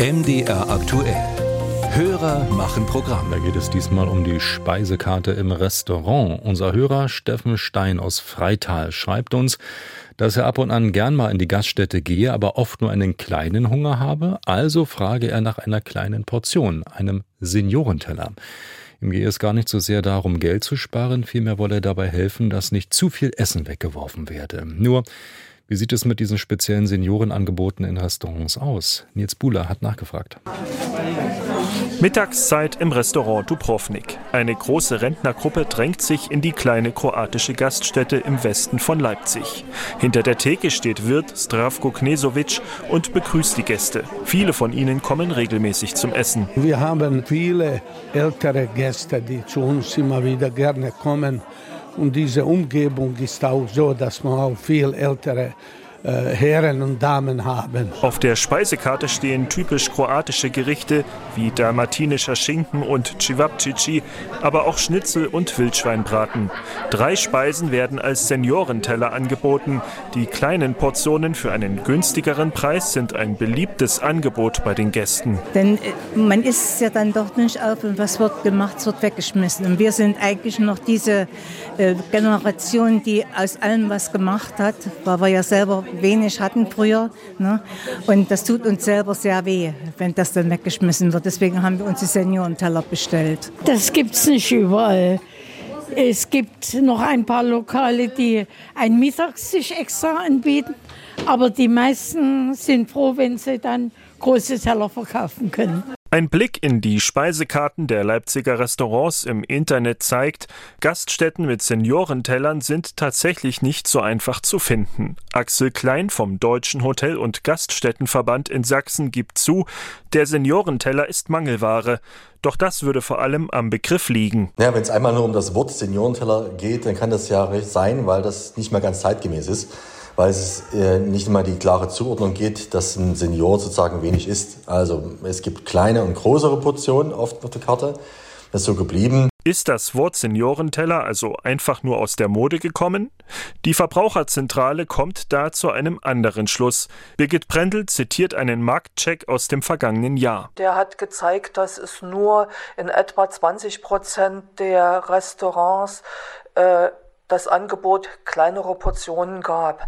MDR aktuell. Hörer machen Programm. Da geht es diesmal um die Speisekarte im Restaurant. Unser Hörer Steffen Stein aus Freital schreibt uns, dass er ab und an gern mal in die Gaststätte gehe, aber oft nur einen kleinen Hunger habe. Also frage er nach einer kleinen Portion, einem Seniorenteller. Ihm gehe es gar nicht so sehr darum, Geld zu sparen, vielmehr wolle er dabei helfen, dass nicht zu viel Essen weggeworfen werde. Nur, wie sieht es mit diesen speziellen Seniorenangeboten in Restaurants aus? Nils Buhler hat nachgefragt. Mittagszeit im Restaurant Dubrovnik. Eine große Rentnergruppe drängt sich in die kleine kroatische Gaststätte im Westen von Leipzig. Hinter der Theke steht Wirt Stravko Knesovic und begrüßt die Gäste. Viele von ihnen kommen regelmäßig zum Essen. Wir haben viele ältere Gäste, die zu uns immer wieder gerne kommen und diese Umgebung ist auch so, dass man auch viel ältere Herren und Damen haben. Auf der Speisekarte stehen typisch kroatische Gerichte wie dalmatinischer Schinken und Cevapcici, aber auch Schnitzel und Wildschweinbraten. Drei Speisen werden als Seniorenteller angeboten. Die kleinen Portionen für einen günstigeren Preis sind ein beliebtes Angebot bei den Gästen. Denn äh, man isst ja dann doch nicht auf und was wird gemacht, wird weggeschmissen. Und wir sind eigentlich noch diese äh, Generation, die aus allem was gemacht hat, weil wir ja selber wenig hatten früher. Ne? Und das tut uns selber sehr weh, wenn das dann weggeschmissen wird. Deswegen haben wir uns die Seniorenteller bestellt. Das gibt es nicht überall. Es gibt noch ein paar Lokale, die einen Mittagstisch extra anbieten. Aber die meisten sind froh, wenn sie dann große Teller verkaufen können. Ein Blick in die Speisekarten der Leipziger Restaurants im Internet zeigt, Gaststätten mit Seniorentellern sind tatsächlich nicht so einfach zu finden. Axel Klein vom Deutschen Hotel- und Gaststättenverband in Sachsen gibt zu, der Seniorenteller ist Mangelware. Doch das würde vor allem am Begriff liegen. Ja, wenn es einmal nur um das Wort Seniorenteller geht, dann kann das ja recht sein, weil das nicht mehr ganz zeitgemäß ist weil es äh, nicht immer die klare Zuordnung geht, dass ein Senior sozusagen wenig isst. Also es gibt kleine und größere Portionen oft auf der Karte. Das ist so geblieben. Ist das Wort Seniorenteller also einfach nur aus der Mode gekommen? Die Verbraucherzentrale kommt da zu einem anderen Schluss. Birgit Brendel zitiert einen Marktcheck aus dem vergangenen Jahr. Der hat gezeigt, dass es nur in etwa 20 Prozent der Restaurants äh, das Angebot kleinerer Portionen gab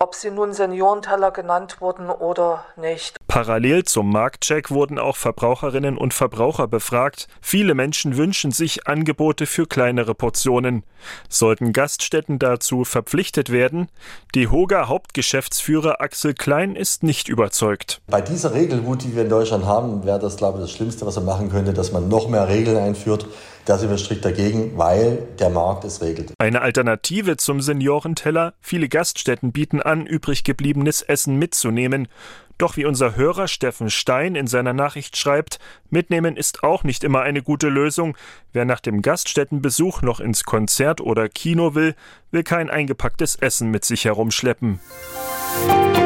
ob sie nun Seniorenteller genannt wurden oder nicht. Parallel zum Marktcheck wurden auch Verbraucherinnen und Verbraucher befragt. Viele Menschen wünschen sich Angebote für kleinere Portionen. Sollten Gaststätten dazu verpflichtet werden? Die Hoga Hauptgeschäftsführer Axel Klein ist nicht überzeugt. Bei dieser Regelwut, die wir in Deutschland haben, wäre das, glaube ich, das Schlimmste, was man machen könnte, dass man noch mehr Regeln einführt. Da sind wir strikt dagegen, weil der Markt es regelt. Eine Alternative zum Seniorenteller. Viele Gaststätten bieten an, übrig gebliebenes Essen mitzunehmen. Doch wie unser Hörer Steffen Stein in seiner Nachricht schreibt, mitnehmen ist auch nicht immer eine gute Lösung. Wer nach dem Gaststättenbesuch noch ins Konzert oder Kino will, will kein eingepacktes Essen mit sich herumschleppen. Musik